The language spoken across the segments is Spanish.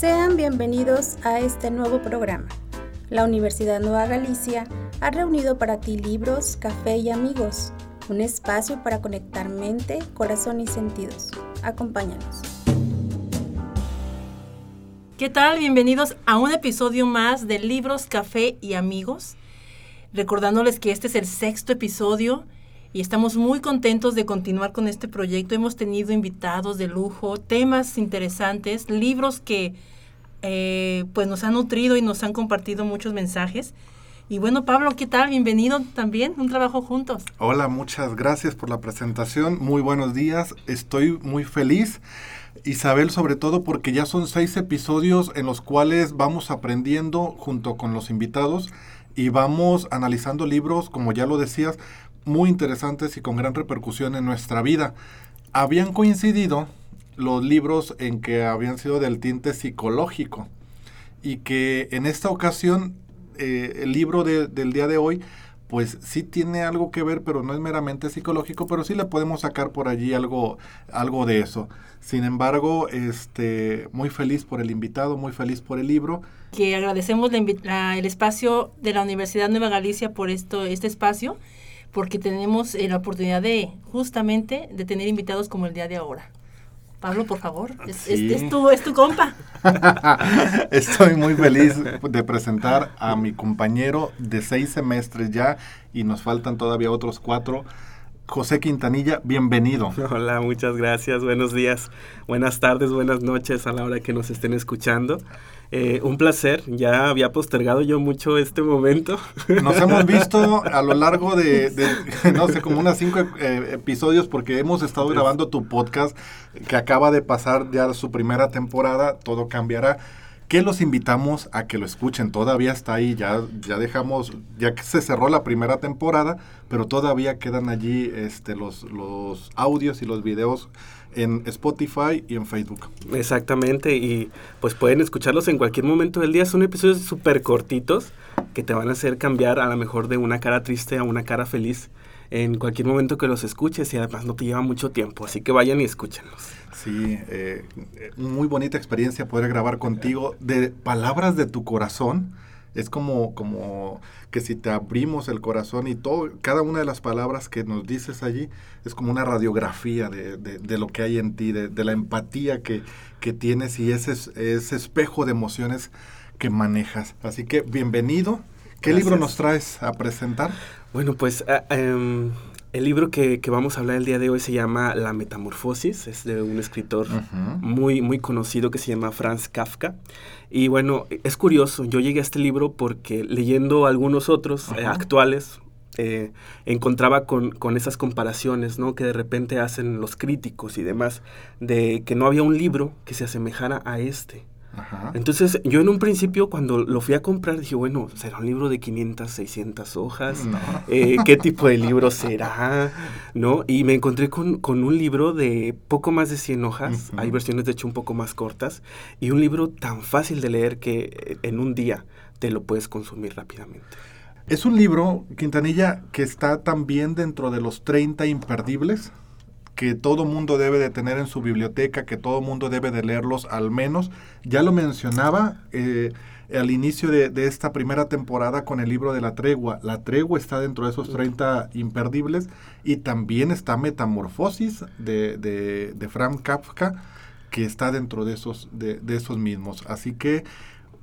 Sean bienvenidos a este nuevo programa. La Universidad Nueva Galicia ha reunido para ti libros, café y amigos, un espacio para conectar mente, corazón y sentidos. Acompáñanos. ¿Qué tal? Bienvenidos a un episodio más de Libros, Café y Amigos. Recordándoles que este es el sexto episodio y estamos muy contentos de continuar con este proyecto. Hemos tenido invitados de lujo, temas interesantes, libros que eh, pues nos han nutrido y nos han compartido muchos mensajes. Y bueno, Pablo, ¿qué tal? Bienvenido también, un trabajo juntos. Hola, muchas gracias por la presentación. Muy buenos días. Estoy muy feliz. Isabel, sobre todo porque ya son seis episodios en los cuales vamos aprendiendo junto con los invitados y vamos analizando libros, como ya lo decías, muy interesantes y con gran repercusión en nuestra vida. Habían coincidido los libros en que habían sido del tinte psicológico y que en esta ocasión eh, el libro del día de hoy pues sí tiene algo que ver, pero no es meramente psicológico, pero sí le podemos sacar por allí algo, algo de eso. Sin embargo, este, muy feliz por el invitado, muy feliz por el libro. Que agradecemos el espacio de la Universidad Nueva Galicia por esto, este espacio, porque tenemos eh, la oportunidad de justamente de tener invitados como el día de ahora. Pablo, por favor, es, tu, es tu compa. Estoy muy feliz de presentar a mi compañero de seis semestres ya y nos faltan todavía otros cuatro. José Quintanilla, bienvenido. Hola, muchas gracias, buenos días, buenas tardes, buenas noches a la hora que nos estén escuchando. Eh, un placer, ya había postergado yo mucho este momento. Nos hemos visto a lo largo de, no sé, como unas cinco eh, episodios porque hemos estado grabando tu podcast que acaba de pasar ya su primera temporada, todo cambiará que los invitamos a que lo escuchen. Todavía está ahí, ya, ya dejamos, ya que se cerró la primera temporada, pero todavía quedan allí este, los, los audios y los videos en Spotify y en Facebook. Exactamente, y pues pueden escucharlos en cualquier momento del día. Son episodios súper cortitos que te van a hacer cambiar a lo mejor de una cara triste a una cara feliz en cualquier momento que los escuches y además no te lleva mucho tiempo, así que vayan y escúchenlos. Sí, eh, muy bonita experiencia poder grabar contigo de palabras de tu corazón. Es como, como que si te abrimos el corazón y todo, cada una de las palabras que nos dices allí es como una radiografía de, de, lo que hay en ti, de, de la empatía que, que, tienes y ese, ese espejo de emociones que manejas. Así que bienvenido. ¿Qué libro nos traes a presentar? Bueno, pues ah, em, el libro que, que, vamos a hablar el día de hoy se llama La Metamorfosis, es de un escritor muy, muy conocido que se llama Franz Kafka. Y bueno, es curioso, yo llegué a este libro porque leyendo algunos otros eh, actuales, eh, encontraba con, con, esas comparaciones, ¿no? Que de repente hacen los críticos y demás, de que no había un libro que se asemejara a este. Entonces, yo en un principio, cuando lo fui a comprar, dije, bueno, ¿será un libro de 500, 600 hojas? Eh, ¿Qué tipo de libro será? ¿No? Y me encontré con, con un libro de poco más de 100 hojas, hay versiones de hecho un poco más cortas, y un libro tan fácil de leer que eh, en un día te lo puedes consumir rápidamente. Es un libro, Quintanilla, que está también dentro de los 30 imperdibles que todo mundo debe de tener en su biblioteca, que todo mundo debe de leerlos al menos. Ya lo mencionaba eh, al inicio de, esta primera temporada con el libro de La Tregua. La Tregua está dentro de esos 30 imperdibles y también está Metamorfosis de, de, de Frank Kafka que está dentro de esos, de, de esos mismos. Así que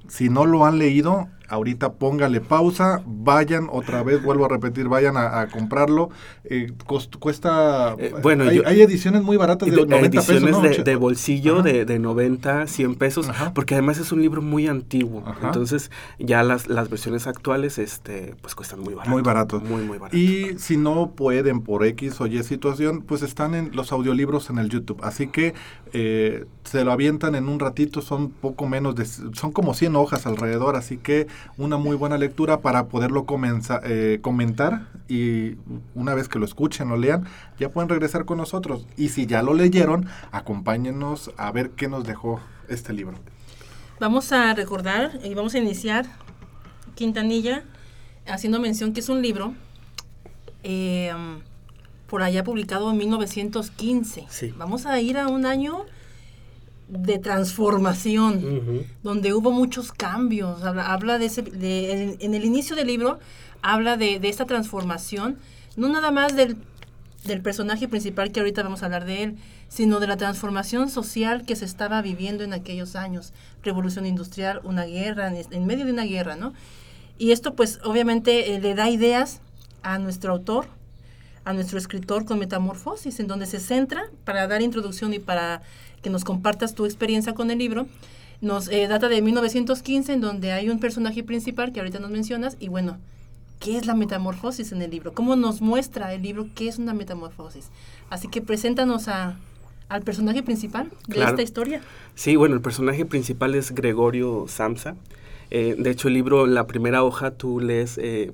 si no lo han leído, ahorita póngale pausa, vayan otra vez, vuelvo a repetir, vayan a, comprarlo. Eh, cuesta, eh, bueno, hay, ediciones muy baratas de 90 ediciones pesos. De, bolsillo de, de, 90, 100 pesos, porque además es un libro muy antiguo. Entonces ya las, las versiones actuales este, pues cuestan muy barato. Muy barato. Muy, muy barato. Y si no pueden por X o Y situación, pues están en los audiolibros en el YouTube. Así que eh, se lo avientan en un ratito, son poco menos de, son como 100 hojas alrededor, así que una muy buena lectura para poderlo comenzar, eh, comentar y una vez que lo escuchen o lean, ya pueden regresar con nosotros. Y si ya lo leyeron, acompáñenos a ver qué nos dejó este libro. Vamos a recordar y vamos a iniciar Quintanilla haciendo mención que es un libro eh, por allá publicado en 1915. Vamos a ir a un año de transformación, donde hubo muchos cambios. Habla, de ese, en, el inicio del libro, habla de, esta transformación, no nada más del, del, personaje principal que ahorita vamos a hablar de él, sino de la transformación social que se estaba viviendo en aquellos años. Revolución industrial, una guerra, en, medio de una guerra, ¿no? Y esto pues obviamente eh, le da ideas a nuestro autor, a nuestro escritor con Metamorfosis, en donde se centra para dar introducción y para que nos compartas tu experiencia con el libro. Nos eh, data de 1915, en donde hay un personaje principal que ahorita nos mencionas, y bueno, ¿qué es la metamorfosis en el libro? ¿Cómo nos muestra el libro qué es una metamorfosis? Así que preséntanos a, al personaje principal de esta historia. Sí, bueno, el personaje principal es Gregorio Samsa. Eh, de hecho, el libro, la primera hoja, tú lees eh,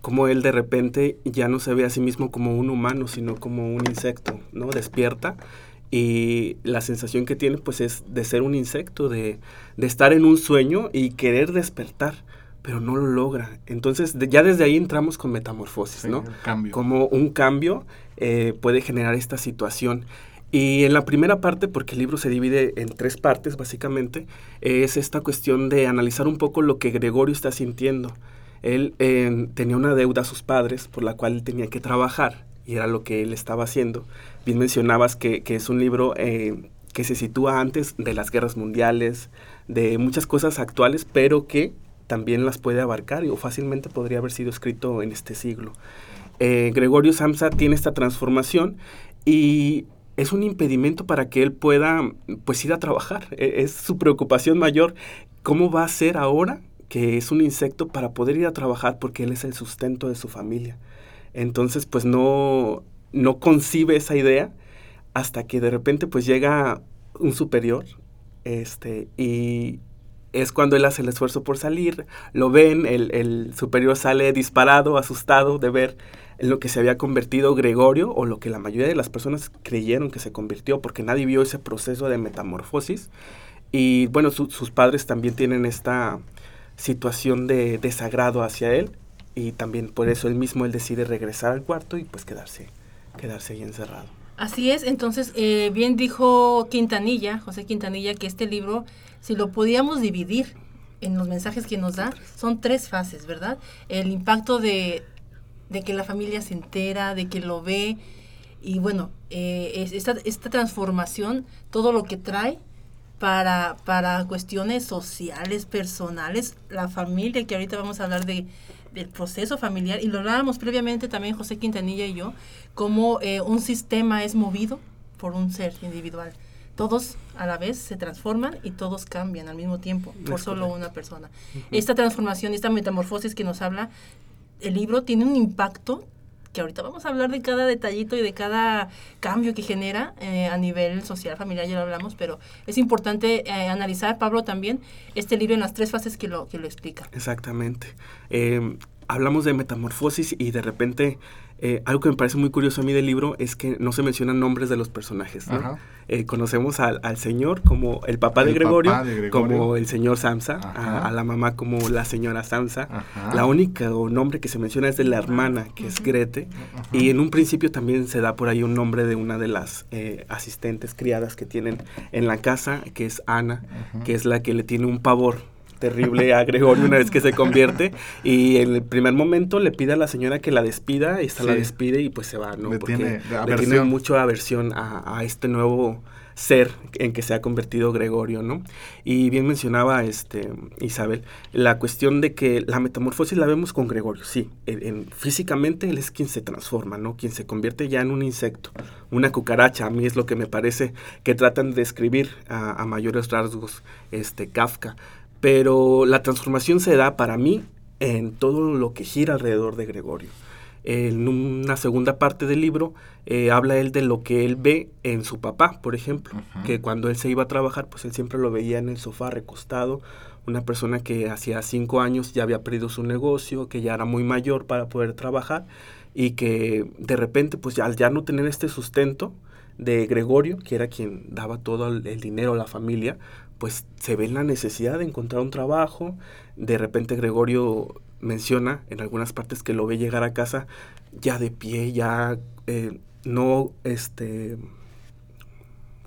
cómo él de repente ya no se ve a sí mismo como un humano, sino como un insecto, ¿no? Despierta y la sensación que tiene pues es de ser un insecto, de, estar en un sueño y querer despertar, pero no lo logra. Entonces ya desde ahí entramos con metamorfosis, ¿no? Cambio. Como un cambio eh, puede generar esta situación. Y en la primera parte, porque el libro se divide en tres partes básicamente, es esta cuestión de analizar un poco lo que Gregorio está sintiendo. Él eh, tenía una deuda a sus padres por la cual tenía que trabajar y era lo que él estaba haciendo. Bien mencionabas que, es un libro eh, que se sitúa antes de las guerras mundiales, de muchas cosas actuales, pero que también las puede abarcar o fácilmente podría haber sido escrito en este siglo. Eh, Gregorio Samsa tiene esta transformación y es un impedimento para que él pueda pues ir a trabajar. E, es su preocupación mayor. ¿Cómo va a ser ahora que es un insecto para poder ir a trabajar porque él es el sustento de su familia? Entonces, pues no, no concibe esa idea hasta que de repente pues llega un superior este, y es cuando él hace el esfuerzo por salir, lo ven, el, el, superior sale disparado, asustado de ver en lo que se había convertido Gregorio o lo que la mayoría de las personas creyeron que se convirtió porque nadie vio ese proceso de metamorfosis. Y bueno, sus padres también tienen esta situación de desagrado hacia él y también por eso él mismo él decide regresar al cuarto y pues quedarse, quedarse ahí encerrado. Así es, entonces eh, bien dijo Quintanilla, José Quintanilla, que este libro, si lo podíamos dividir en los mensajes que nos da, son tres fases, ¿verdad? El impacto de, de que la familia se entera, de que lo ve, y bueno, eh, esta, esta transformación, todo lo que trae, para, para cuestiones sociales, personales, la familia, que ahorita vamos a hablar de, del proceso familiar, y lo hablábamos previamente también José Quintanilla y yo, cómo eh, un sistema es movido por un ser individual. Todos a la vez se transforman y todos cambian al mismo tiempo por solo una persona. Esta transformación, esta metamorfosis que nos habla el libro tiene un impacto que ahorita vamos a hablar de cada detallito y de cada cambio que genera eh, a nivel social, familiar, ya lo hablamos, pero es importante eh, analizar, Pablo, también este libro en las tres fases que lo, que lo explica. Exactamente. Eh, hablamos de metamorfosis y de repente eh, algo que me parece muy curioso a mí del libro es que no se mencionan nombres de los personajes. Eh, conocemos al, señor como el papá, de, Gregorio, como el señor Samsa, a, la mamá como la señora Samsa. La única nombre que se menciona es de la hermana, que es Grete. Y en un principio también se da por ahí un nombre de una de las eh, asistentes criadas que tienen en la casa, que es Ana, que es la que le tiene un pavor terrible a Gregorio una vez que se convierte y en el primer momento le pide a la señora que la despida y esta la despide y pues se va, ¿no? Porque tiene, le tiene mucho aversión a, este nuevo ser en que se ha convertido Gregorio, ¿no? Y bien mencionaba este Isabel, la cuestión de que la metamorfosis la vemos con Gregorio, sí, en, físicamente él es quien se transforma, ¿no? Quien se convierte ya en un insecto, una cucaracha, a mí es lo que me parece que tratan de describir a, a mayores rasgos este Kafka, pero la transformación se da para mí en todo lo que gira alrededor de Gregorio. En una segunda parte del libro eh, habla él de lo que él ve en su papá, por ejemplo, que cuando él se iba a trabajar, pues él siempre lo veía en el sofá recostado, una persona que hacía cinco años ya había perdido su negocio, que ya era muy mayor para poder trabajar y que de repente, pues ya, al ya no tener este sustento de Gregorio, que era quien daba todo el dinero a la familia, pues se ve la necesidad de encontrar un trabajo. De repente Gregorio menciona en algunas partes que lo ve llegar a casa ya de pie, ya eh, no este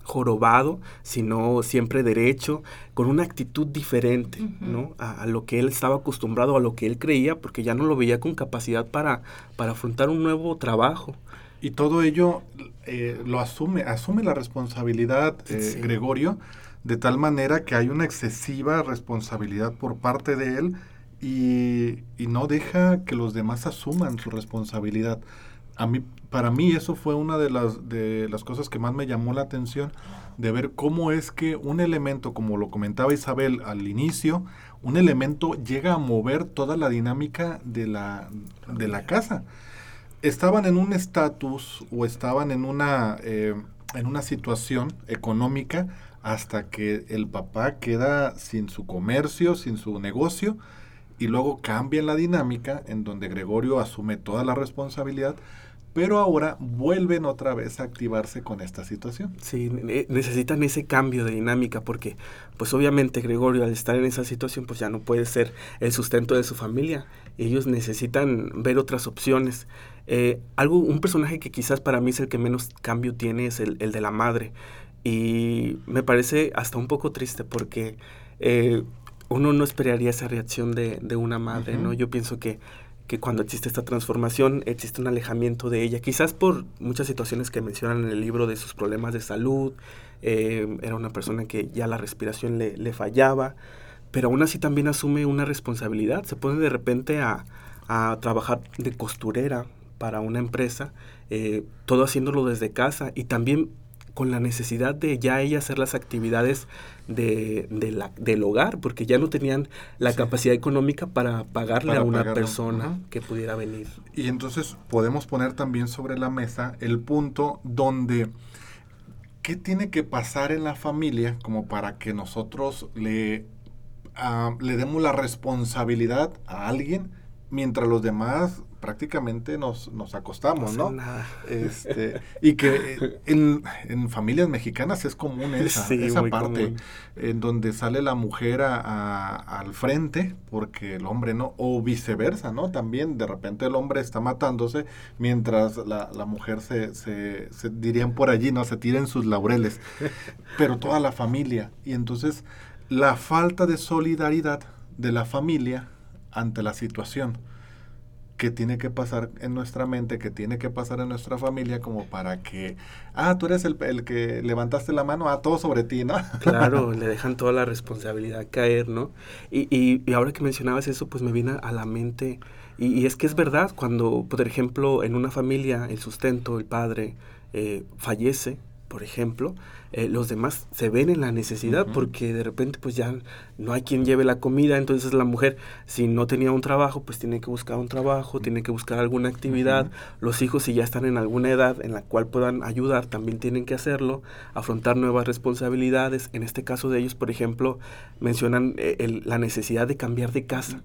jorobado, sino siempre derecho, con una actitud diferente, ¿no? A, lo que él estaba acostumbrado, a lo que él creía, porque ya no lo veía con capacidad para, para afrontar un nuevo trabajo. Y todo ello eh, lo asume, asume la responsabilidad, eh, Gregorio, de tal manera que hay una excesiva responsabilidad por parte de él y, y no deja que los demás asuman su responsabilidad. A mí, para mí eso fue una de las, de las cosas que más me llamó la atención, de ver cómo es que un elemento, como lo comentaba Isabel al inicio, un elemento llega a mover toda la dinámica de la, de la casa. Estaban en un estatus o estaban en una, eh, en una situación económica hasta que el papá queda sin su comercio, sin su negocio, y luego cambia la dinámica en donde Gregorio asume toda la responsabilidad, pero ahora vuelven otra vez a activarse con esta situación. Sí, necesitan ese cambio de dinámica porque pues obviamente Gregorio al estar en esa situación pues ya no puede ser el sustento de su familia. Ellos necesitan ver otras opciones. Eh, algo, un personaje que quizás para mí es el que menos cambio tiene es el, de la madre. Y me parece hasta un poco triste porque eh, uno no esperaría esa reacción de, una madre, ¿no? Yo pienso que que cuando existe esta transformación existe un alejamiento de ella, quizás por muchas situaciones que mencionan en el libro de sus problemas de salud, eh, era una persona que ya la respiración le, fallaba, pero aún así también asume una responsabilidad, se pone de repente a, trabajar de costurera para una empresa, eh, todo haciéndolo desde casa y también con la necesidad de ya ella hacer las actividades de, la, del hogar, porque ya no tenían la capacidad económica para pagarle a una persona que pudiera venir. Y entonces podemos poner también sobre la mesa el punto donde qué tiene que pasar en la familia como para que nosotros le, ah, le demos la responsabilidad a alguien mientras los demás prácticamente nos, nos acostamos, ¿no? Este, y que en, en, familias mexicanas es común esa, esa parte, en donde sale la mujer a, al frente porque el hombre no, o viceversa, ¿no? También de repente el hombre está matándose mientras la, la mujer se, se, se, dirían por allí, ¿no? Se tiren sus laureles, pero toda la familia. Y entonces la falta de solidaridad de la familia ante la situación que tiene que pasar en nuestra mente, que tiene que pasar en nuestra familia, como para que, ah, tú eres el, el que levantaste la mano, ah, todo sobre ti, ¿no? Claro, le dejan toda la responsabilidad caer, ¿no? Y, y, ahora que mencionabas eso, pues me viene a la mente, y, es que es verdad, cuando, por ejemplo, en una familia el sustento, el padre, eh, fallece, por ejemplo, eh, los demás se ven en la necesidad porque de repente pues ya no hay quien lleve la comida, entonces la mujer si no tenía un trabajo pues tiene que buscar un trabajo, tiene que buscar alguna actividad, los hijos si ya están en alguna edad en la cual puedan ayudar también tienen que hacerlo, afrontar nuevas responsabilidades, en este caso de ellos por ejemplo mencionan eh, la necesidad de cambiar de casa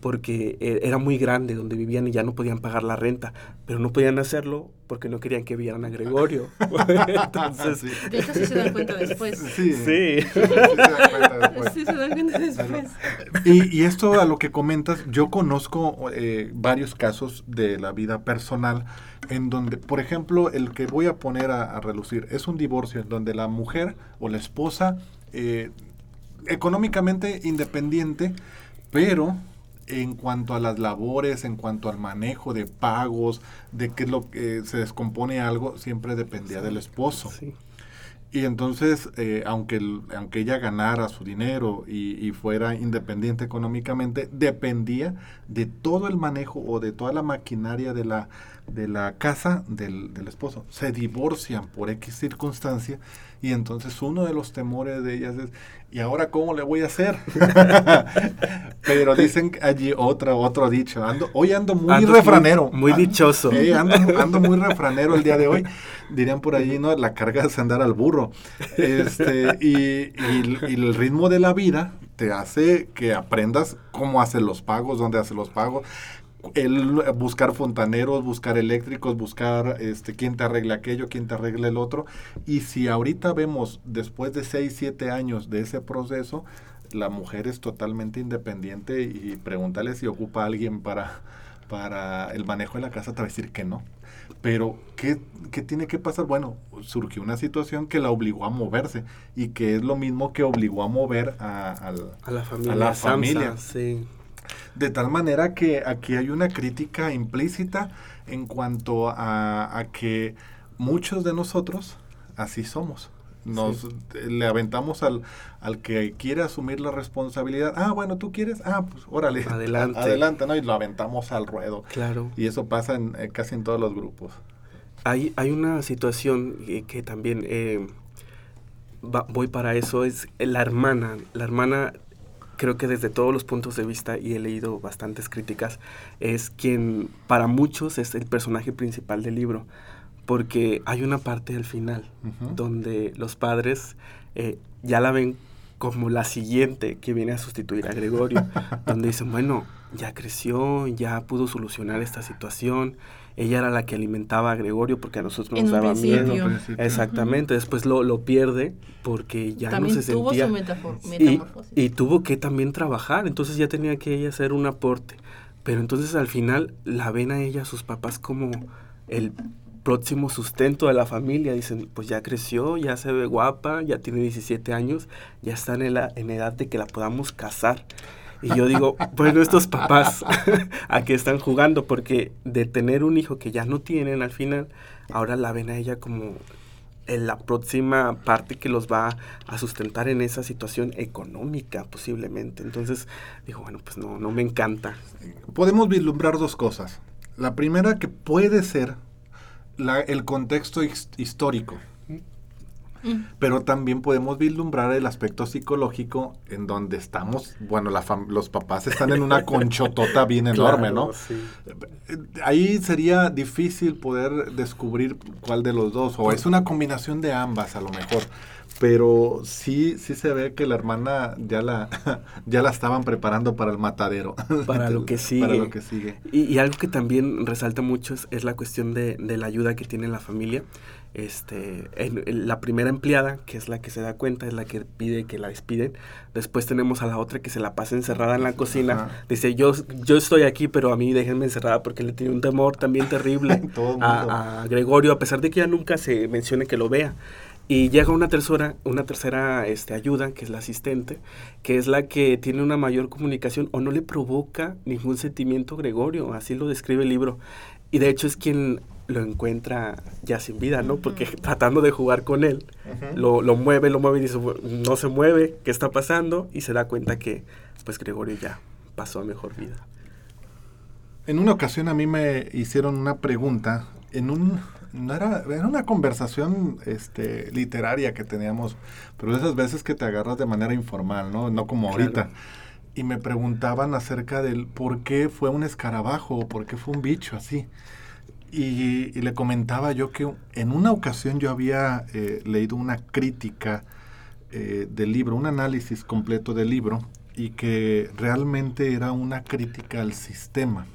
porque eh, era muy grande donde vivían y ya no podían pagar la renta, pero no podían hacerlo porque no querían que vieran a Gregorio. entonces, se dan cuenta después. Sí. Sí. Sí, se dan cuenta después. Y, y, esto a lo que comentas, yo conozco eh, varios casos de la vida personal en donde, por ejemplo, el que voy a poner a, relucir es un divorcio en donde la mujer o la esposa eh, económicamente independiente, pero en cuanto a las labores, en cuanto al manejo de pagos, de qué es lo que se descompone algo, siempre dependía del esposo. Sí. Y entonces, eh, aunque, aunque ella ganara su dinero y, fuera independiente económicamente, dependía de todo el manejo o de toda la maquinaria de la, de la casa del, del esposo. Se divorcian por X circunstancia y entonces uno de los temores de ellas es, ¿y ahora cómo le voy a hacer? Pero dicen allí otra, otro dicho, ando, hoy ando muy refranero. Muy, dichoso. ando, ando, muy refranero el día de hoy. Dirían por allí, ¿no? La carga es andar al burro. Este, y, y, el ritmo de la vida te hace que aprendas cómo hacer los pagos, dónde hace los pagos, el buscar fontaneros, buscar eléctricos, buscar este quién te arregla aquello, quién te arregla el otro. Y si ahorita vemos, después de 6, 7 años de ese proceso, la mujer es totalmente independiente y pregúntale si ocupa a alguien para, para el manejo de la casa, te va a decir que no. Pero, ¿qué, ¿qué, tiene que pasar? Bueno, surgió una situación que la obligó a moverse y que es lo mismo que obligó a mover a, la familia. A la familia. sí. De tal manera que aquí hay una crítica implícita en cuanto a, a que muchos de nosotros así somos nos le aventamos al, al que quiere asumir la responsabilidad. Ah, bueno, tú quieres, ah, pues órale. Adelante. Adelante, ¿no? Y lo aventamos al ruedo. Claro. Y eso pasa en, eh, casi en todos los grupos. Hay, hay una situación que, también eh, voy para eso, es la hermana. La hermana creo que desde todos los puntos de vista, y he leído bastantes críticas, es quien para muchos es el personaje principal del libro porque hay una parte al final donde los padres eh, ya la ven como la siguiente que viene a sustituir a Gregorio, donde dicen, bueno, ya creció, ya pudo solucionar esta situación, ella era la que alimentaba a Gregorio porque a nosotros nos daba miedo. Exactamente, después lo, lo, pierde porque ya no se sentía... y, y tuvo que también trabajar, entonces ya tenía que ella hacer un aporte. Pero entonces al final la ven a ella, a sus papás, como el próximo sustento de la familia. Dicen, pues ya creció, ya se ve guapa, ya tiene 17 años, ya está en, la, en edad de que la podamos casar. Y yo digo, bueno, estos papás a qué están jugando, porque de tener un hijo que ya no tienen al final, ahora la ven a ella como en la próxima parte que los va a sustentar en esa situación económica posiblemente. Entonces digo, bueno, pues no, no me encanta. Podemos vislumbrar dos cosas. La primera que puede ser el contexto histórico. Mm. Pero también podemos vislumbrar el aspecto psicológico en donde estamos, bueno, los papás están en una conchotota bien enorme, ¿no? Ahí sería difícil poder descubrir cuál de los dos, o es una combinación de ambas a lo mejor. Pero sí sí se ve que la hermana ya la ya la estaban preparando para el matadero. Para lo que sigue para lo que sigue. Y, algo que también resalta mucho es, la cuestión de, de, la ayuda que tiene la familia este en, la primera empleada que es la que se da cuenta es la que pide que la despiden. Después tenemos a la otra que se la pasa encerrada en la cocina. Dice yo yo estoy aquí pero a mí déjenme encerrada porque le tiene un temor también terrible a, a Gregorio a pesar de que ya nunca se mencione que lo vea. Y llega una tercera, una tercera este, ayuda, que es la asistente, que es la que tiene una mayor comunicación o no le provoca ningún sentimiento Gregorio, así lo describe el libro. Y de hecho es quien lo encuentra ya sin vida, ¿no? Porque tratando de jugar con él, lo, lo, mueve, lo mueve y dice, no se mueve, ¿qué está pasando? Y se da cuenta que, pues, Gregorio ya pasó a mejor vida. En una ocasión a mí me hicieron una pregunta en un no era, era una conversación este, literaria que teníamos, pero esas veces que te agarras de manera informal, ¿no? No como ahorita. Y me preguntaban acerca del por qué fue un escarabajo o por qué fue un bicho así. Y, le comentaba yo que en una ocasión yo había eh, leído una crítica eh, del libro, un análisis completo del libro, y que realmente era una crítica al sistema,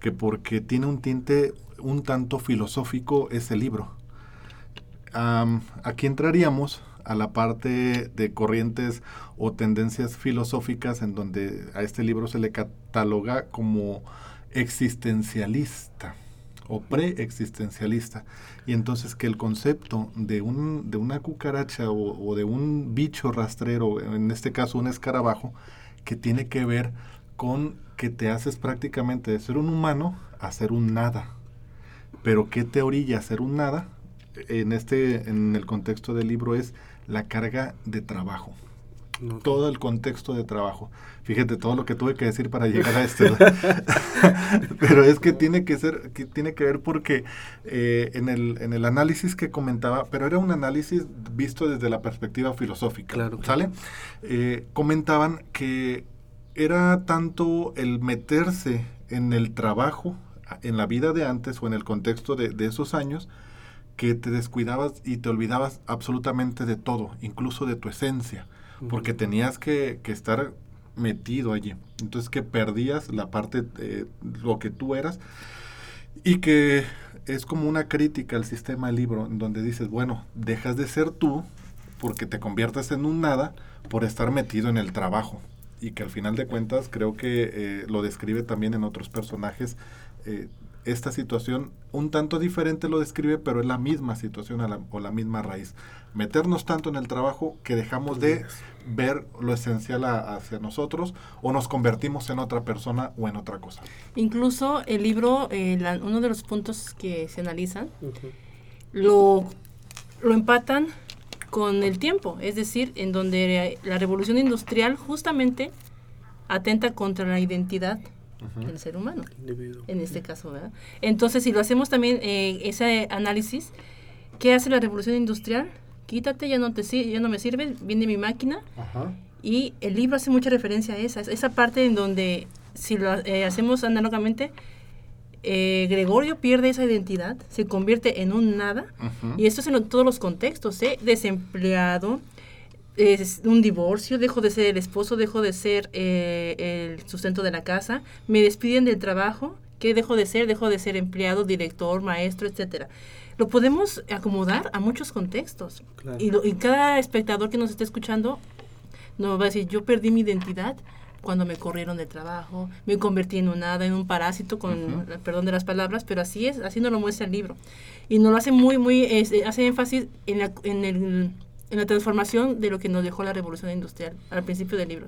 que porque tiene un tinte un tanto filosófico ese libro. aquí entraríamos a la parte de corrientes o tendencias filosóficas en donde a este libro se le cataloga como existencialista o preexistencialista. Y entonces que el concepto de, un, de una cucaracha o, de un bicho rastrero, en este caso un escarabajo, que tiene que ver con que te haces prácticamente de ser un humano a ser un nada. Pero ¿qué te orilla hacer un nada? En, este, en el contexto del libro es la carga de trabajo. Todo el contexto de trabajo. Fíjate todo lo que tuve que decir para llegar a este. Pero es que tiene que ser, que tiene que ver porque eh, en, el, en el análisis que comentaba, pero era un análisis visto desde la perspectiva filosófica. Claro, ¿Sale? Eh, comentaban que era tanto el meterse en el trabajo en la vida de antes o en el contexto de, esos años que te descuidabas y te olvidabas absolutamente de todo, incluso de tu esencia, porque tenías que, estar metido allí. Entonces que perdías la parte de lo que tú eras y que es como una crítica al sistema del libro, en donde dices, bueno, dejas de ser tú porque te conviertes en un nada por estar metido en el trabajo. Y que al final de cuentas creo que eh, lo describe también en otros personajes eh, esta situación un tanto diferente lo describe, pero es la misma situación o la misma raíz. Meternos tanto en el trabajo que dejamos de ver lo esencial hacia nosotros o nos convertimos en otra persona o en otra cosa. Incluso el libro, eh, uno de los puntos que se analizan, lo, lo empatan con el tiempo, es decir, en donde la revolución industrial justamente atenta contra la identidad del ser humano, en este caso. ¿verdad? Entonces, si lo hacemos también eh, ese análisis, ¿qué hace la revolución industrial? Quítate, ya no, te, ya no me sirve, viene mi máquina. Y el libro hace mucha referencia a esa, esa parte en donde, si lo eh, hacemos análogamente, eh, Gregorio pierde esa identidad, se convierte en un nada, y esto es en todos los contextos, ¿eh? desempleado, es un divorcio, dejo de ser el esposo, dejo de ser eh, el sustento de la casa, me despiden del trabajo, ¿qué dejo de ser? Dejo de ser empleado, director, maestro, etcétera. Lo podemos acomodar a muchos contextos. Y, y, cada espectador que nos esté escuchando nos va a decir, yo perdí mi identidad cuando me corrieron del trabajo, me convertí en un nada, en un parásito, con perdón de las palabras, pero así es, así nos lo muestra el libro. Y nos lo hace muy, muy, hace énfasis en la, en el en la transformación de lo que nos dejó la revolución industrial al principio del libro.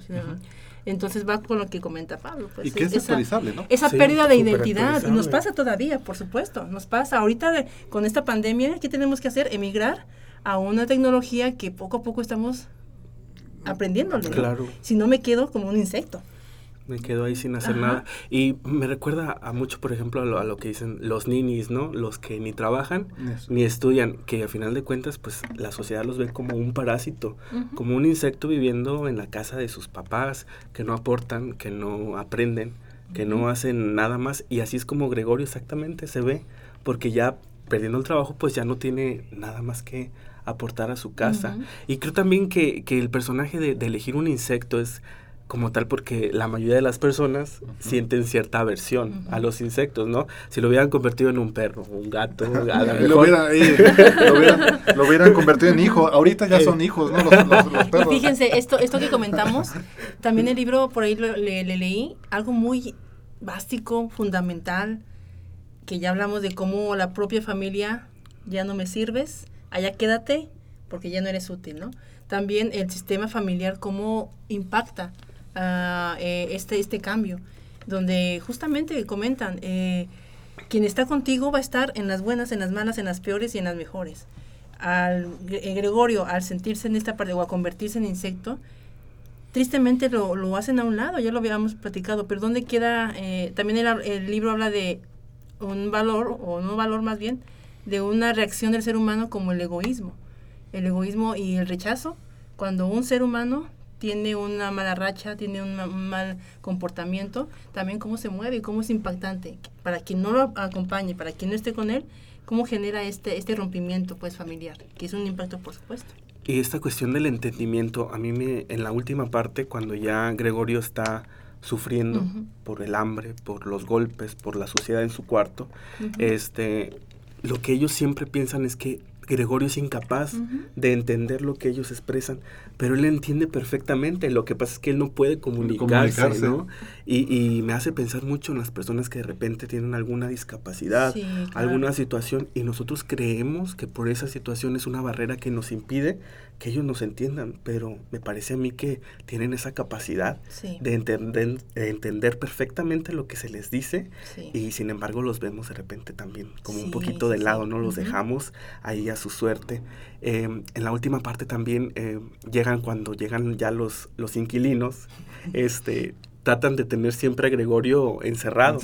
Entonces va con lo que comenta Pablo. Pues, y que es esa, actualizable, ¿no? Esa pérdida de identidad. Y nos pasa todavía, por supuesto. Nos pasa. Ahorita con esta pandemia, ¿qué tenemos que hacer? Emigrar a una tecnología que poco a poco estamos aprendiendo. Claro. Si no me quedo como un insecto me quedo ahí sin hacer nada. Y me recuerda a mucho, por ejemplo, a lo, que dicen los ninis, ¿no? Los que ni trabajan ni estudian, que a final de cuentas, pues la sociedad los ve como un parásito, como un insecto viviendo en la casa de sus papás, que no aportan, que no aprenden, que no hacen nada más. Y así es como Gregorio exactamente se ve, porque ya perdiendo el trabajo, pues ya no tiene nada más que aportar a su casa. Y creo también que, que el personaje de, de elegir un insecto es como tal porque la mayoría de las personas sienten cierta aversión a los insectos, ¿no? Si lo hubieran convertido en un perro, un gato, a lo, lo, hubieran convertido en hijo. Ahorita ya son hijos, ¿no? Los, perros. Fíjense, esto, esto que comentamos, también el libro por ahí le, leí algo muy básico, fundamental, que ya hablamos de cómo la propia familia ya no me sirves, allá quédate porque ya no eres útil, ¿no? También el sistema familiar, cómo impacta eh, este, este cambio, donde justamente comentan, eh, quien está contigo va a estar en las buenas, en las malas, en las peores y en las mejores. Al eh, Gregorio, al sentirse en esta parte o a convertirse en insecto, tristemente lo, lo hacen a un lado, ya lo habíamos platicado, pero ¿dónde queda? también el, el libro habla de un valor, o no valor más bien, de una reacción del ser humano como el egoísmo. El egoísmo y el rechazo, cuando un ser humano tiene una mala racha, tiene un, mal comportamiento, también cómo se mueve y cómo es impactante. Para quien no lo acompañe, para quien no esté con él, cómo genera este, este rompimiento pues familiar, que es un impacto por supuesto. Y esta cuestión del entendimiento, a mí me, en la última parte, cuando ya Gregorio está sufriendo por el hambre, por los golpes, por la suciedad en su cuarto, este, lo que ellos siempre piensan es que Gregorio es incapaz de entender lo que ellos expresan, pero él entiende perfectamente. Lo que pasa es que él no puede comunicarse, ¿no? Y, me hace pensar mucho en las personas que de repente tienen alguna discapacidad, alguna situación, y nosotros creemos que por esa situación es una barrera que nos impide que ellos nos entiendan, pero me parece a mí que tienen esa capacidad de, entender, entender perfectamente lo que se les dice y sin embargo los vemos de repente también como un poquito de lado, ¿no? Los dejamos ahí a su suerte. Em, en la última parte también em, llegan cuando llegan ya los, los inquilinos, este, tratan de tener siempre a Gregorio encerrado,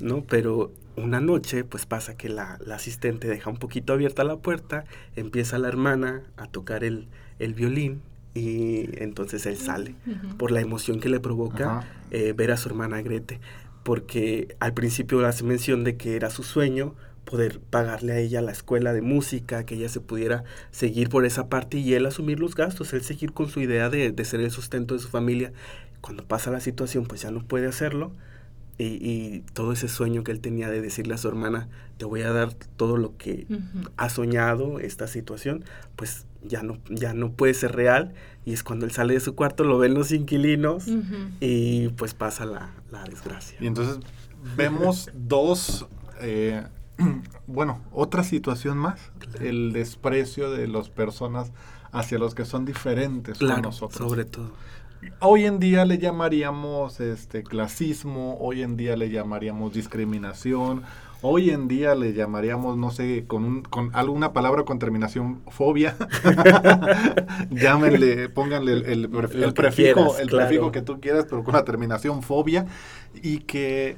¿no? Pero una noche, pues pasa que la, asistente deja un poquito abierta la puerta, empieza la hermana a tocar el, violín y entonces él sale por la emoción que le provoca eh, ver a su hermana Grete, porque al principio hace mención de que era su sueño poder pagarle a ella la escuela de música, que ella se pudiera seguir por esa parte y él asumir los gastos, él seguir con su idea de, de ser el sustento de su familia. Cuando pasa la situación, pues ya no puede hacerlo y, todo ese sueño que él tenía de decirle a su hermana, te voy a dar todo lo que ha soñado esta situación, pues ya no, ya no puede ser real. Y es cuando él sale de su cuarto, lo ven los inquilinos y pues pasa la, desgracia. Y entonces vemos dos eh, bueno, otra situación más, el desprecio de las personas hacia los que son diferentes claro, nosotros. Sobre todo. Hoy en día le llamaríamos este clasismo, hoy en día le llamaríamos discriminación, hoy en día le llamaríamos, no sé, con, un, con alguna palabra con terminación fobia. Llámenle, pónganle el, el, el prefijo, quieras, el claro. prefijo que tú quieras, pero con la terminación fobia y que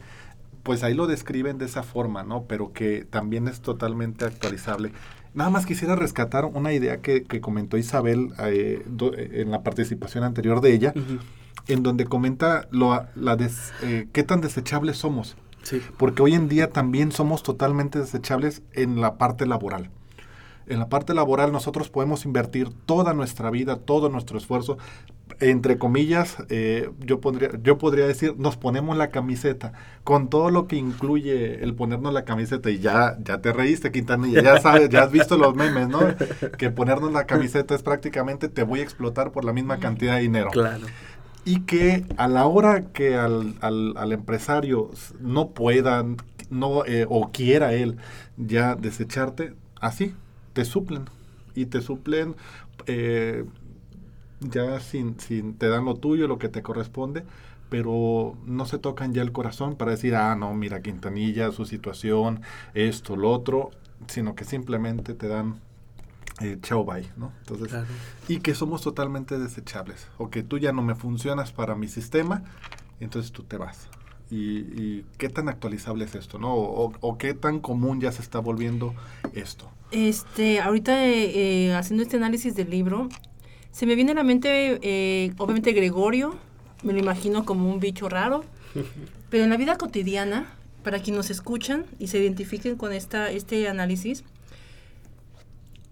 pues ahí lo describen de esa forma, ¿no? Pero que también es totalmente actualizable. Nada más quisiera rescatar una idea que, que comentó Isabel eh, do, en la participación anterior de ella, uh -huh. en donde comenta lo, la des, eh, qué tan desechables somos. Sí. Porque hoy en día también somos totalmente desechables en la parte laboral. En la parte laboral nosotros podemos invertir toda nuestra vida, todo nuestro esfuerzo, entre comillas, eh, yo, podría, yo podría decir, nos ponemos la camiseta, con todo lo que incluye el ponernos la camiseta, y ya, ya te reíste, Quintanilla, ya sabes, ya has visto los memes, ¿no? Que ponernos la camiseta es prácticamente te voy a explotar por la misma cantidad de dinero. Claro. Y que a la hora que al, al, al empresario no pueda, no, eh, o quiera él ya desecharte, así, te suplen. Y te suplen eh, ya sin, sin, te dan lo tuyo, lo que te corresponde, pero no se tocan ya el corazón para decir, ah, no, mira, Quintanilla, su situación, esto, lo otro, sino que simplemente te dan eh, chao, bye, ¿no? Entonces, claro. y que somos totalmente desechables, o que tú ya no me funcionas para mi sistema, entonces tú te vas. Y, y, qué tan actualizable es esto, ¿no? O, o, qué tan común ya se está volviendo esto. Este, ahorita eh, haciendo este análisis del libro, se me viene a la mente, eh, obviamente, Gregorio, me lo imagino como un bicho raro, pero en la vida cotidiana, para quienes nos escuchan y se identifiquen con esta, este análisis,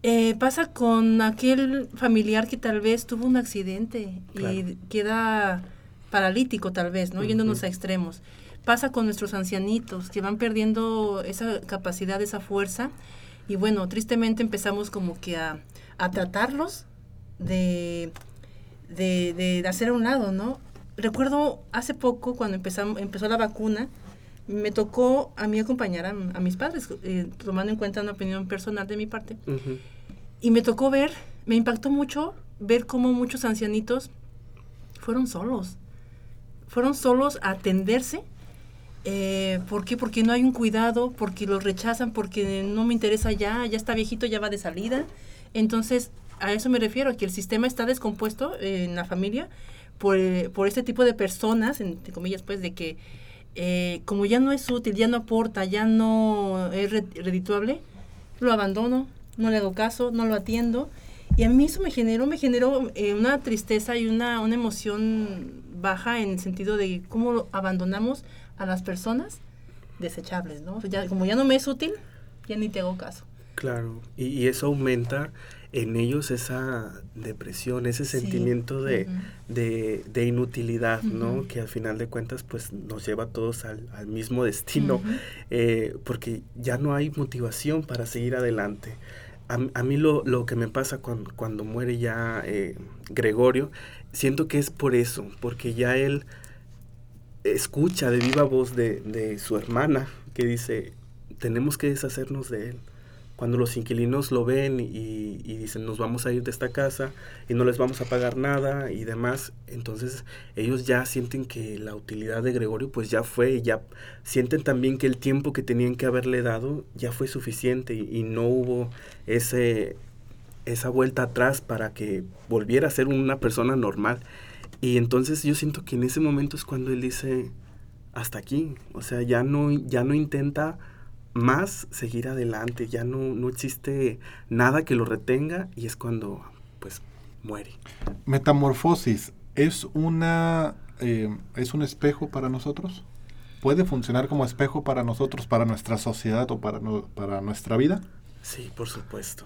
eh, pasa con aquel familiar que tal vez tuvo un accidente claro. y queda paralítico tal vez, ¿no? Uh -huh. Yéndonos a extremos. Pasa con nuestros ancianitos que van perdiendo esa capacidad, esa fuerza. Y bueno, tristemente empezamos como que a, a tratarlos de, de, de, hacer a un lado, ¿no? Recuerdo hace poco cuando empezamos, empezó la vacuna, me tocó a mí acompañar a, a mis padres, eh, tomando en cuenta una opinión personal de mi parte. Uh -huh. Y me tocó ver, me impactó mucho ver cómo muchos ancianitos fueron solos. Fueron solos a atenderse. Eh, ¿Por qué? Porque no hay un cuidado, porque los rechazan, porque no me interesa ya, ya está viejito, ya va de salida. Entonces, a eso me refiero, que el sistema está descompuesto eh, en la familia por, por, este tipo de personas, entre comillas, pues, de que eh, como ya no es útil, ya no aporta, ya no es redituable, lo abandono, no le hago caso, no lo atiendo. Y a mí eso me generó, me generó eh, una tristeza y una, una emoción baja en el sentido de cómo abandonamos a las personas desechables, ¿no? Ya, como ya no me es útil, ya ni te hago caso. Claro, y, y eso aumenta en ellos esa depresión, ese sí. sentimiento de, uh -huh. de, de, inutilidad, uh -huh. ¿no? Que al final de cuentas pues nos lleva a todos al, al mismo destino, uh -huh. eh, porque ya no hay motivación para seguir adelante. A, a mí lo, lo, que me pasa cuando, cuando muere ya eh, Gregorio, siento que es por eso, porque ya él escucha de viva voz de, de su hermana que dice, tenemos que deshacernos de él cuando los inquilinos lo ven y, y, dicen nos vamos a ir de esta casa y no les vamos a pagar nada y demás, entonces ellos ya sienten que la utilidad de Gregorio pues ya fue, ya sienten también que el tiempo que tenían que haberle dado ya fue suficiente y, y no hubo ese, esa vuelta atrás para que volviera a ser una persona normal. Y entonces yo siento que en ese momento es cuando él dice, hasta aquí, o sea, ya no, ya no intenta más seguir adelante, ya no, no existe nada que lo retenga y es cuando pues muere. Metamorfosis, ¿es una eh, es un espejo para nosotros? ¿Puede funcionar como espejo para nosotros, para nuestra sociedad o para, no, para nuestra vida? Sí, por supuesto.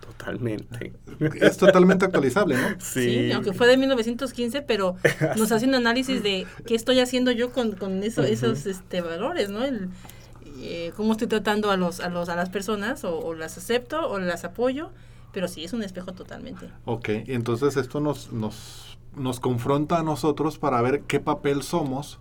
Totalmente. Es totalmente actualizable, ¿no? Sí. sí. aunque fue de 1915, pero nos hace un análisis de qué estoy haciendo yo con, con eso, uh -huh. esos este, valores, ¿no? El, eh, cómo estoy tratando a los a los a las personas o, o, las acepto o las apoyo pero sí es un espejo totalmente ok entonces esto nos nos nos confronta a nosotros para ver qué papel somos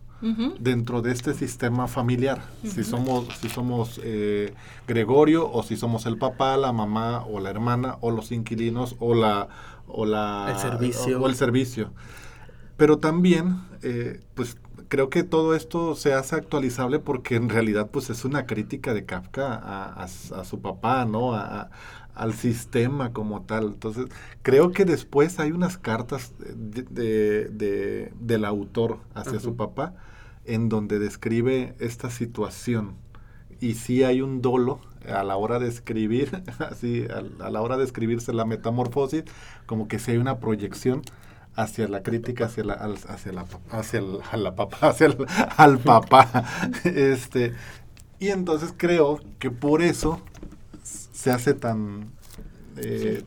dentro de este sistema familiar. Si somos, si somos eh, Gregorio o si somos el papá, la mamá o la hermana o los inquilinos o la o la el servicio. O, el servicio. Pero también, eh, pues creo que todo esto se hace actualizable porque en realidad pues es una crítica de Kafka a, su papá, ¿no? A, al sistema como tal. Entonces, creo que después hay unas cartas de, del autor hacia su papá en donde describe esta situación. Y sí hay un dolo a la hora de escribir, así, a, la hora de escribirse la metamorfosis, como que sí hay una proyección hacia la crítica, hacia la, hacia la, hacia la papá, hacia el, al papá. este, y entonces creo que por eso se hace tan, eh,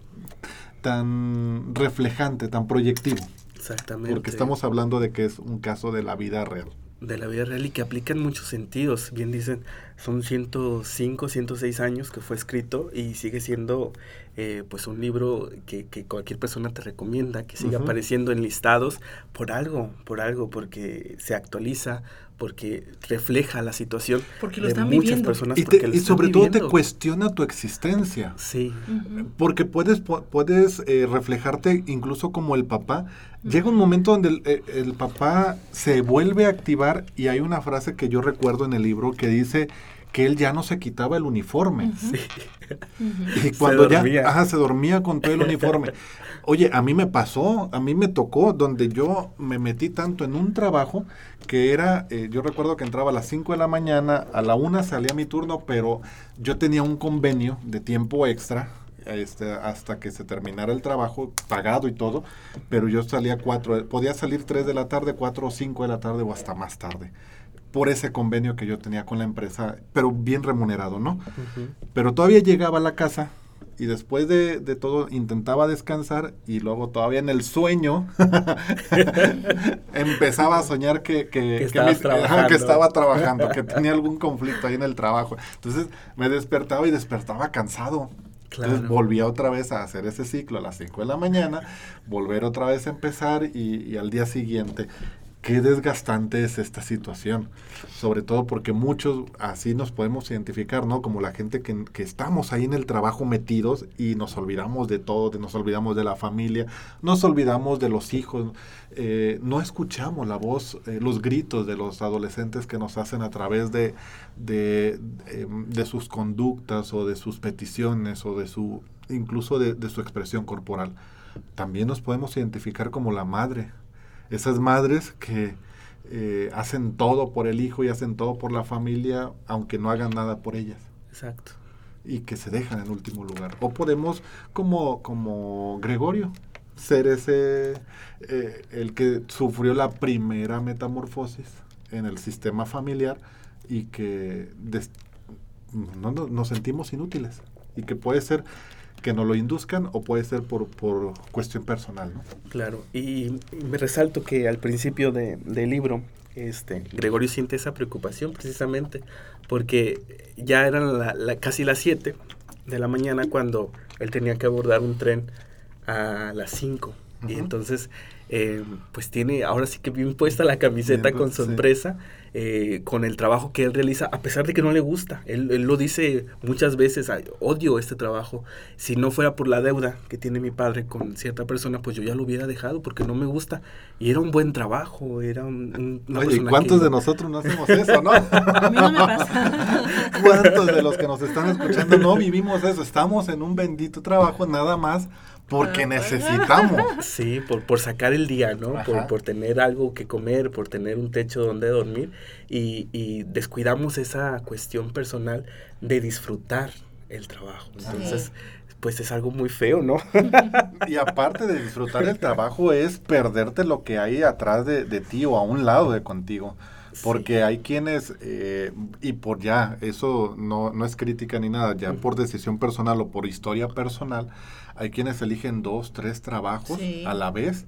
tan reflejante, tan proyectivo. Exactamente. Porque estamos hablando de que es un caso de la vida real. De la vida real y que aplica en muchos sentidos. Bien dicen, son 105, 106 años que fue escrito y sigue siendo eh, pues un libro que, cualquier persona te recomienda, que siga apareciendo en listados por algo, por algo, porque se actualiza, porque refleja la situación porque lo de están muchas personas. Y, sobre todo te cuestiona tu existencia. Sí. Porque puedes, puedes eh, reflejarte incluso como el papá. Llega un momento donde eh, el, papá se vuelve a activar y hay una frase que yo recuerdo en el libro que dice que él ya no se quitaba el uniforme. Sí. Y cuando ya se dormía con todo el uniforme. Oye, a mí me pasó, a mí me tocó, donde yo me metí tanto en un trabajo que era, eh, yo recuerdo que entraba a las 5 de la mañana, a la 1 salía mi turno, pero yo tenía un convenio de tiempo extra este, hasta que se terminara el trabajo, pagado y todo, pero yo salía 4, podía salir 3 de la tarde, 4 o 5 de la tarde o hasta más tarde por ese convenio que yo tenía con la empresa, pero bien remunerado, ¿no? Pero todavía llegaba a la casa y después de, todo intentaba descansar y luego todavía en el sueño empezaba a soñar que, que, estaba trabajando, que tenía algún conflicto ahí en el trabajo. Entonces me despertaba y despertaba cansado. Entonces volvía otra vez a hacer ese ciclo a las 5 de la mañana, volver otra vez a empezar y, y al día siguiente qué desgastante es esta situación, sobre todo porque muchos así nos podemos identificar, ¿no? Como la gente que, estamos ahí en el trabajo metidos y nos olvidamos de todo, nos olvidamos de la familia, nos olvidamos de los hijos, eh, no escuchamos la voz, eh, los gritos de los adolescentes que nos hacen a través de, de, em, sus conductas o de sus peticiones o de su, incluso de, de su expresión corporal. También nos podemos identificar como la madre esas madres que eh, hacen todo por el hijo y hacen todo por la familia, aunque no hagan nada por ellas. Exacto. Y que se dejan en último lugar. O podemos, como, como Gregorio, ser ese, eh, el que sufrió la primera metamorfosis en el sistema familiar y que no, nos sentimos inútiles. Y que puede ser que no lo induzcan o puede ser por, por cuestión personal, ¿no? Claro, y, me resalto que al principio de, del libro, este, Gregorio siente esa preocupación precisamente porque ya eran la, casi las 7 de la mañana cuando él tenía que abordar un tren a las 5 y entonces eh, pues tiene ahora sí que bien puesta la camiseta con su empresa eh, con el trabajo que él realiza, a pesar de que no le gusta. Él, lo dice muchas veces, odio este trabajo. Si no fuera por la deuda que tiene mi padre con cierta persona, pues yo ya lo hubiera dejado porque no me gusta. Y era un buen trabajo, era un... Oye, ¿y cuántos de nosotros no hacemos eso, no? a mí no me pasa. ¿Cuántos de los que nos están escuchando no vivimos eso? Estamos en un bendito trabajo nada más porque necesitamos. Sí, por, por sacar el día, ¿no? Por, por, tener algo que comer, por tener un techo donde dormir y, y descuidamos esa cuestión personal de disfrutar el trabajo. Entonces, pues es algo muy feo, ¿no? y aparte de disfrutar el trabajo es perderte lo que hay atrás de, de ti o a un lado de contigo. Porque hay quienes, eh, y por ya, eso no, no es crítica ni nada, ya por decisión personal o por historia personal, hay quienes eligen dos, tres trabajos a la vez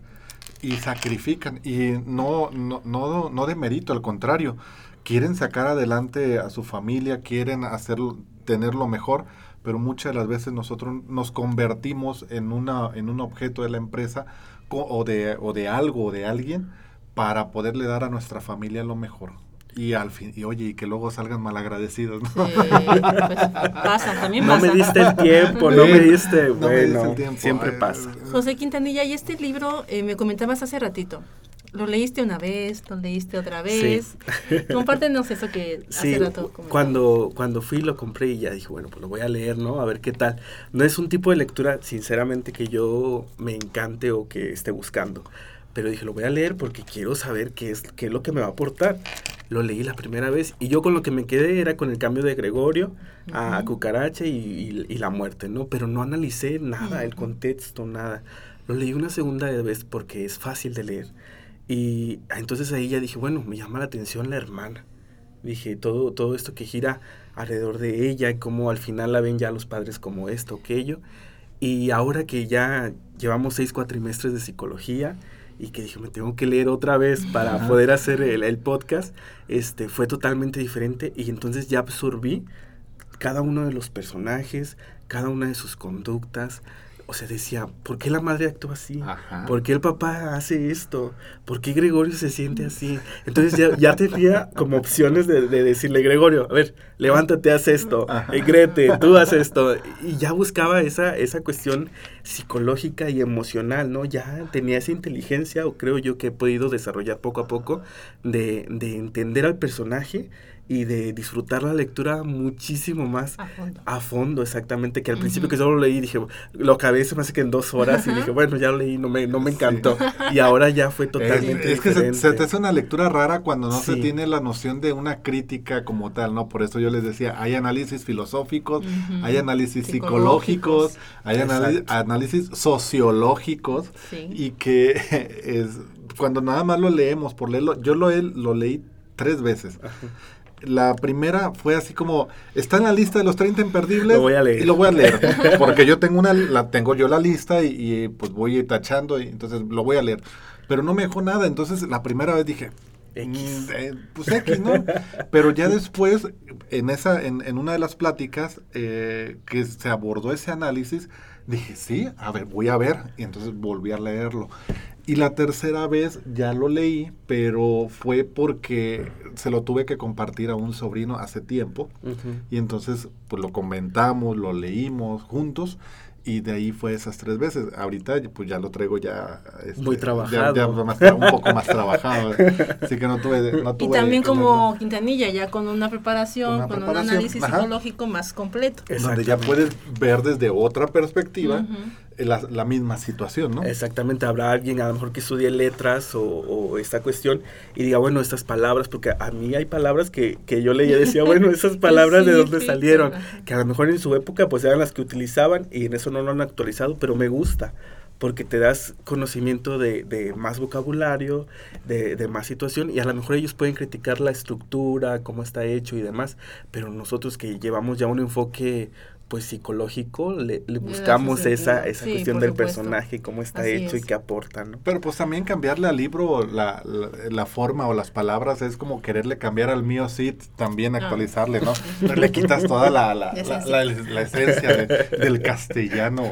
y sacrifican. Y no, no, no, no de mérito, al contrario. Quieren sacar adelante a su familia, quieren hacer, tenerlo mejor, pero muchas de las veces nosotros nos convertimos en, una, en un objeto de la empresa o de, o de algo o de alguien para poderle dar a nuestra familia lo mejor. Y al fin, y oye, y que luego salgan malagradecidos, ¿no? Sí, pues, pasa, también No pasa. me diste el tiempo, no me diste, No me diste bueno, el tiempo. siempre Ay, pasa. José Quintanilla, y este libro eh, me comentabas hace ratito. ¿Lo leíste una vez? ¿Lo leíste otra vez? Compártenos eso que hace Sí, rato comentabas. cuando, cuando fui lo compré y ya dije, bueno, pues lo voy a leer, ¿no? A ver qué tal. No es un tipo de lectura, sinceramente, que yo me encante o que esté buscando. Pero dije, lo voy a leer porque quiero saber qué es, qué es lo que me va a aportar. Lo leí la primera vez y yo con lo que me quedé era con el cambio de Gregorio a Ujú. Cucaracha y, y- y la muerte, ¿no? Pero no analicé nada, el Ujú. contexto, nada. Lo leí una segunda vez porque es fácil de leer. Y ah, entonces ahí ya dije, bueno, me llama la atención la hermana. Dije, todo, todo esto que gira alrededor de ella y cómo al final la ven ya los padres como esto, aquello. Y ahora que ya llevamos seis cuatrimestres de psicología y que dije, me tengo que leer otra vez para Ajá. poder hacer el, el podcast, este, fue totalmente diferente y entonces ya absorbí cada uno de los personajes, cada una de sus conductas. O sea, decía, ¿por qué la madre actúa así? Ajá. ¿Por qué el papá hace esto? ¿Por qué Gregorio se siente así? Entonces ya, ya tenía como opciones de, de decirle, Gregorio, a ver, levántate, haz esto. Eh, Grete, tú haz esto. Y ya buscaba esa, esa cuestión psicológica y emocional, ¿no? Ya tenía esa inteligencia, o creo yo que he podido desarrollar poco a poco, de, de entender al personaje y de disfrutar la lectura muchísimo más A fondo. a fondo, exactamente, que al principio Ujú. que solo lo leí dije, lo acabé, se me hace que en dos horas, y dije, bueno, ya lo leí, no me, no me encantó. Y ahora ya fue Es, totalmente es que se, se te hace una lectura rara cuando no se Sí. tiene la noción de una crítica como tal, ¿no? Por eso yo les decía, hay análisis filosóficos, Ujú. hay análisis Psicológicos. psicológicos, hay Exacto. Análisis sociológicos Sí. y que es cuando nada más lo leemos por leerlo, yo lo, he- lo leí tres veces. Ajá. La primera fue así como, está en la lista de los 30 imperdibles. Lo voy a leer. Y lo voy a leer. Porque yo tengo una, la tengo yo la lista y, y, pues voy tachando y entonces lo voy a leer. Pero no me dejó nada, entonces la primera vez dije, X. "Mm, eh, pues X, ¿no? Pero ya después, en esa, en, en una de las pláticas eh, que se abordó ese análisis, dije, sí, a ver, voy a ver. Y entonces volví a leerlo. Y la tercera vez ya lo leí, pero fue porque se lo tuve que compartir a un sobrino hace tiempo. Y entonces, pues lo comentamos, lo leímos juntos. Y de ahí fue esas tres veces. Ahorita, pues ya lo traigo ya... este, Muy ya- trabajado. Ya, más tra- un poco más trabajado. Así que no tuve... No Y tuve también que como. Quintanilla, ya con una preparación, Una con un análisis ajá. psicológico más completo. Donde ya puedes ver desde otra perspectiva eh, la, la misma situación, ¿no? Exactamente, habrá alguien a lo mejor que estudie letras o, o esta cuestión y diga, bueno, estas palabras, porque a mí hay palabras que, que yo leía y decía, bueno, esas palabras de dónde sí, salieron, que a lo mejor en su época pues eran las que utilizaban y en eso no lo han actualizado, pero me gusta porque te das conocimiento de, de más vocabulario, de, de más situación y a lo mejor ellos pueden criticar la estructura, cómo está hecho y demás, pero nosotros que llevamos ya un enfoque pues psicológico, le, buscamos esa, esa Sí, cuestión del supuesto. personaje, cómo está Así hecho y qué aporta, ¿no? Pero pues también cambiarle al libro la, la, la forma o las palabras es como quererle cambiar al mío sí también Ah. actualizarle, ¿no? No le quitas toda la, la, La la- esencia. la- la esencia de- del castellano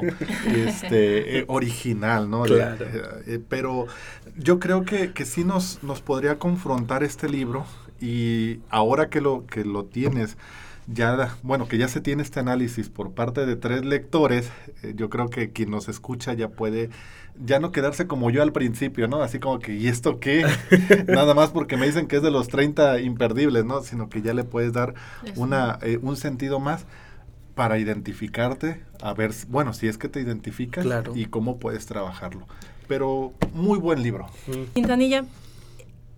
este, eh, original, ¿no? Claro. eh, eh, pero yo creo que, que sí nos, nos podría confrontar este libro y ahora que lo, que lo tienes, ya, bueno, que ya se tiene este análisis por parte de tres lectores, eh, yo creo que quien nos escucha ya puede ya no quedarse como yo al principio, ¿no? Así como que, ¿y esto qué? Nada más porque me dicen que es de los 30 imperdibles, ¿no? Sino que ya le puedes dar una, eh, un sentido más para identificarte, a ver, bueno, si es que te identificas Claro. y cómo puedes trabajarlo. Pero muy buen libro. Quintanilla,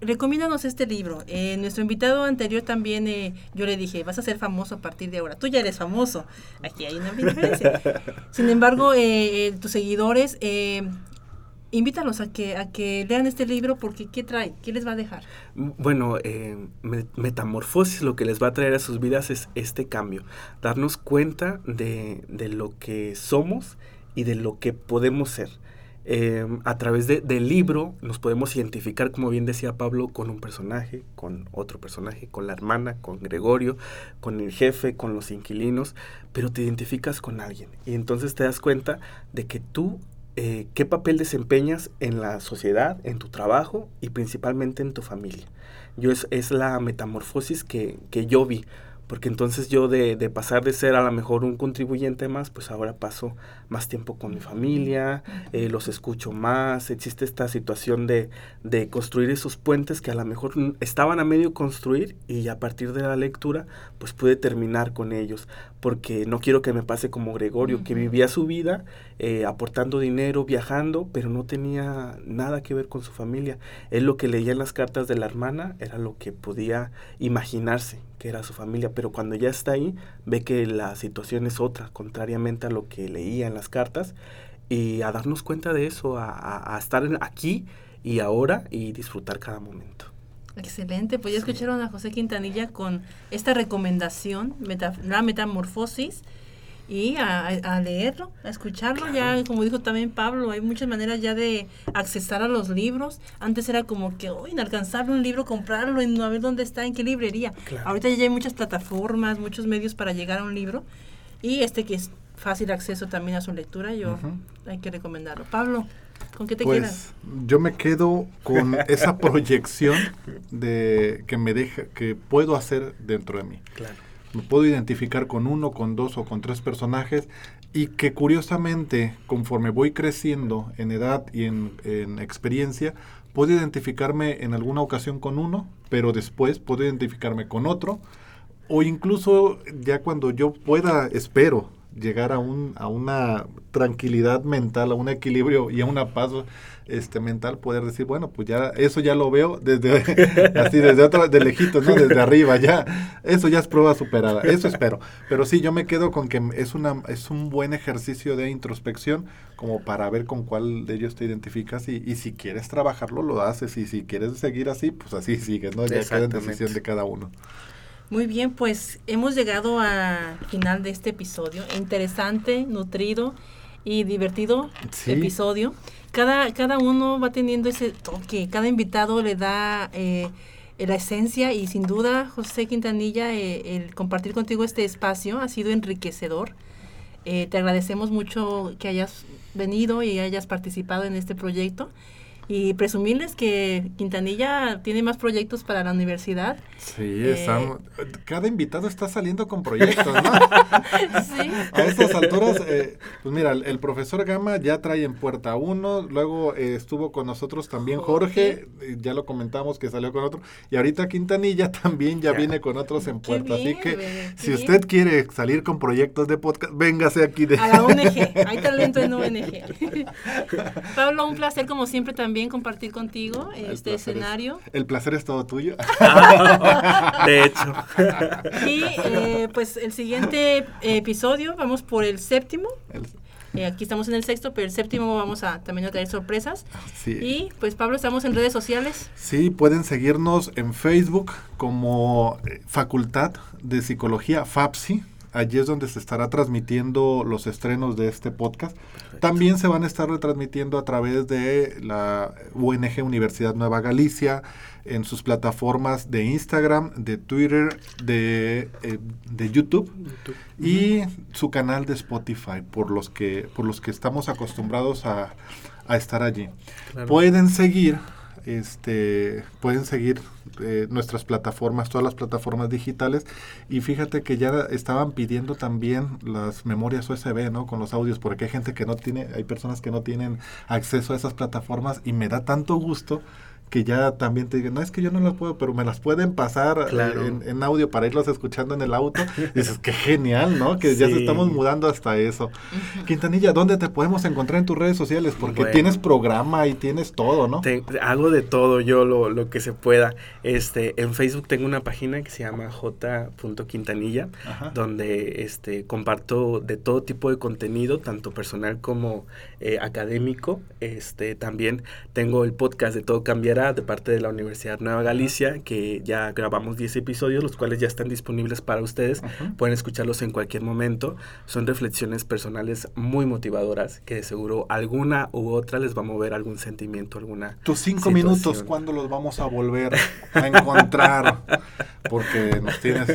recomiéndanos este libro. Eh, nuestro invitado anterior también, eh, yo le dije, vas a ser famoso a partir de ahora. Tú ya eres famoso. Aquí hay una diferencia. Sin embargo, eh, eh, tus seguidores, eh, invítalos a que, a que lean este libro porque ¿qué trae? ¿Qué les va a dejar? Bueno, eh, me- metamorfosis lo que les va a traer a sus vidas es este cambio, darnos cuenta de, de lo que somos y de lo que podemos ser. Eh, a través de- del libro nos podemos identificar, como bien decía Pablo, con un personaje, con otro personaje, con la hermana, con Gregorio, con el jefe, con los inquilinos, pero te identificas con alguien y entonces te das cuenta de que tú eh, qué papel desempeñas en la sociedad, en tu trabajo y principalmente en tu familia. Yo es, es la metamorfosis que, que yo vi porque entonces yo de, de, pasar de ser a lo mejor un contribuyente más, pues ahora paso más tiempo con mi familia, eh, los escucho más, existe esta situación de, de, construir esos puentes que a lo mejor estaban a medio construir y a partir de la lectura pues pude terminar con ellos, porque no quiero que me pase como Gregorio, que vivía su vida eh, aportando dinero, viajando, pero no tenía nada que ver con su familia. Él lo que leía en las cartas de la hermana era lo que podía imaginarse que era su familia, pero cuando ya está ahí ve que la situación es otra, contrariamente a lo que leía en las cartas, y a darnos cuenta de eso, a, a, estar aquí y ahora y disfrutar cada momento. Excelente, pues ya escucharon a José Quintanilla con esta recomendación, meta, la metamorfosis, y a, a, leerlo, a escucharlo. Ya, como dijo también Pablo, hay muchas maneras ya de accesar a los libros. Antes era como que, oh, inalcanzable un libro, comprarlo y no ver dónde está, en qué librería. Ahorita ya hay muchas plataformas, muchos medios para llegar a un libro. Y este que es fácil acceso también a su lectura, yo hay que recomendarlo. Pablo, ¿con qué te pues, quedas? Yo me quedo con esa proyección de que me deja, que puedo hacer dentro de mí. Claro me puedo identificar con uno, con dos o con tres personajes y que curiosamente conforme voy creciendo en edad y en, en, experiencia, puedo identificarme en alguna ocasión con uno, pero después puedo identificarme con otro o incluso ya cuando yo pueda, espero, llegar a, un, a una tranquilidad mental, a un equilibrio y a una paz este, mental, poder decir, bueno, pues ya eso ya lo veo desde así desde otro, de lejitos, ¿no? Desde arriba, ya, eso ya es prueba superada, eso espero. Pero sí, yo me quedo con que es una, es un buen ejercicio de introspección, como para ver con cuál de ellos te identificas, y, y si quieres trabajarlo, lo haces, y si quieres seguir así, pues así sigues, ¿no? Ya queda en decisión de cada uno. Muy bien, pues hemos llegado al final de este episodio. Interesante, nutrido y divertido sí. episodio. Cada, cada uno va teniendo ese toque, cada invitado le da eh, la esencia y sin duda, José Quintanilla, eh, el compartir contigo este espacio ha sido enriquecedor. Eh, te agradecemos mucho que hayas venido y hayas participado en este proyecto y presumirles que Quintanilla tiene más proyectos para la universidad. Sí, eh, estamos, cada invitado está saliendo con proyectos, ¿no? sí. A estas alturas, eh, pues mira, el, el, profesor Gama ya trae en puerta uno, luego eh, estuvo con nosotros también Jorge, Jorge, ya lo comentamos que salió con otro, y ahorita Quintanilla también ya, ya. viene con otros en puerta, bien, así que bien, si usted quiere salir con proyectos de podcast, véngase aquí de... A la ONG, hay talento en ONG. Pablo, un placer como siempre también también compartir contigo este escenario. Es, el placer es todo tuyo. de hecho. Y eh, pues el siguiente episodio, vamos por el séptimo. El, eh, aquí estamos en el sexto, pero el séptimo vamos a también a traer sorpresas. Sí. Y pues Pablo, estamos en redes sociales. Sí, pueden seguirnos en Facebook como eh, Facultad de Psicología FAPSI allí es donde se estará transmitiendo los estrenos de este podcast. Perfecto. También se van a estar retransmitiendo a través de la UNG Universidad Nueva Galicia, en sus plataformas de Instagram, de Twitter, de, eh, de YouTube, YouTube, y uh -huh. su canal de Spotify, por los que, por los que estamos acostumbrados a, a estar allí. Claro. Pueden seguir este, pueden seguir eh, nuestras plataformas, todas las plataformas digitales. Y fíjate que ya estaban pidiendo también las memorias USB, ¿no? Con los audios, porque hay gente que no tiene, hay personas que no tienen acceso a esas plataformas y me da tanto gusto que ya también te digan, no es que yo no las puedo, pero me las pueden pasar claro. en, en, audio para irlos escuchando en el auto. Y dices, qué genial, ¿no? Que sí. ya se estamos mudando hasta eso. Quintanilla, ¿dónde te podemos encontrar en tus redes sociales? Porque bueno, tienes programa y tienes todo, ¿no? Te, hago de todo yo lo, lo, que se pueda. Este, en Facebook tengo una página que se llama j.quintanilla, donde este, comparto de todo tipo de contenido, tanto personal como eh, académico. Este, también tengo el podcast de Todo Cambiará de parte de la Universidad Nueva Galicia, que ya grabamos 10 episodios, los cuales ya están disponibles para ustedes. Uh -huh. Pueden escucharlos en cualquier momento. Son reflexiones personales muy motivadoras, que de seguro alguna u otra les va a mover algún sentimiento, alguna Tus cinco situación. minutos, ¿cuándo los vamos a volver a encontrar? porque nos tienes,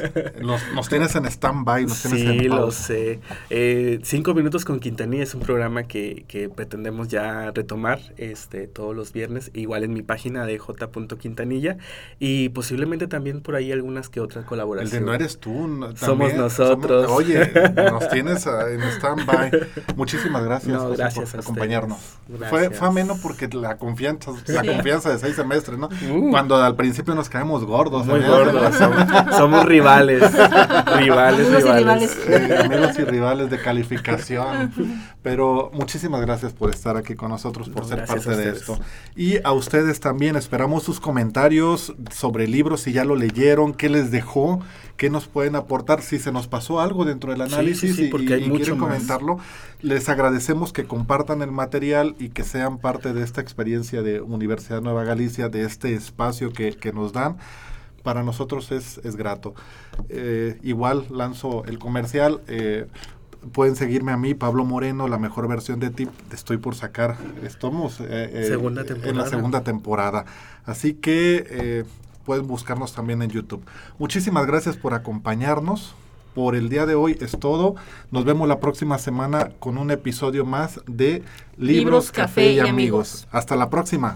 nos, tienes en stand-by, nos tienes sí, lo sé. Eh, Cinco Minutos con Quintanilla es un programa que, que, pretendemos ya retomar este, todos los viernes, igual en mi página de j.quintanilla y posiblemente también por ahí algunas que otras colaboraciones. El de no eres tú. somos nosotros. oye, nos tienes en stand-by. Muchísimas gracias, por acompañarnos. Fue, fue ameno porque la confianza, la confianza de seis semestres, ¿no? Uh. Cuando al principio nos caemos gordos. Muy gordos. Somos, rivales. rivales, amigos rivales. Y rivales. amigos y rivales de calificación. Pero muchísimas gracias por estar aquí con nosotros, por ser parte de esto. Y a ustedes también esperamos sus comentarios sobre el libro, si ya lo leyeron, qué les dejó, qué nos pueden aportar, si se nos pasó algo dentro del análisis sí, porque hay mucho quieren comentarlo. Les agradecemos que compartan el material y que sean parte de esta experiencia de Universidad Nueva Galicia, de este espacio que, que nos dan para nosotros es, es grato. Eh, igual lanzo el comercial. Eh, pueden seguirme a mí, Pablo Moreno, la mejor versión de ti. Estoy por sacar, estamos eh, segunda en la segunda temporada. Así que pueden buscarnos también en YouTube. Muchísimas gracias por acompañarnos. Por el día de hoy es todo. Nos vemos la próxima semana con un episodio más de Libros, Café, y, amigos. Hasta la próxima.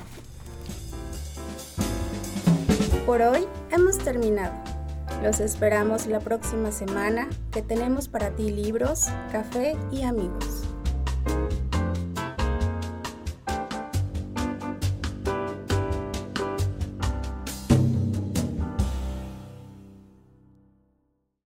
Por hoy hemos terminado. Los esperamos la próxima semana que tenemos para ti libros, café y amigos.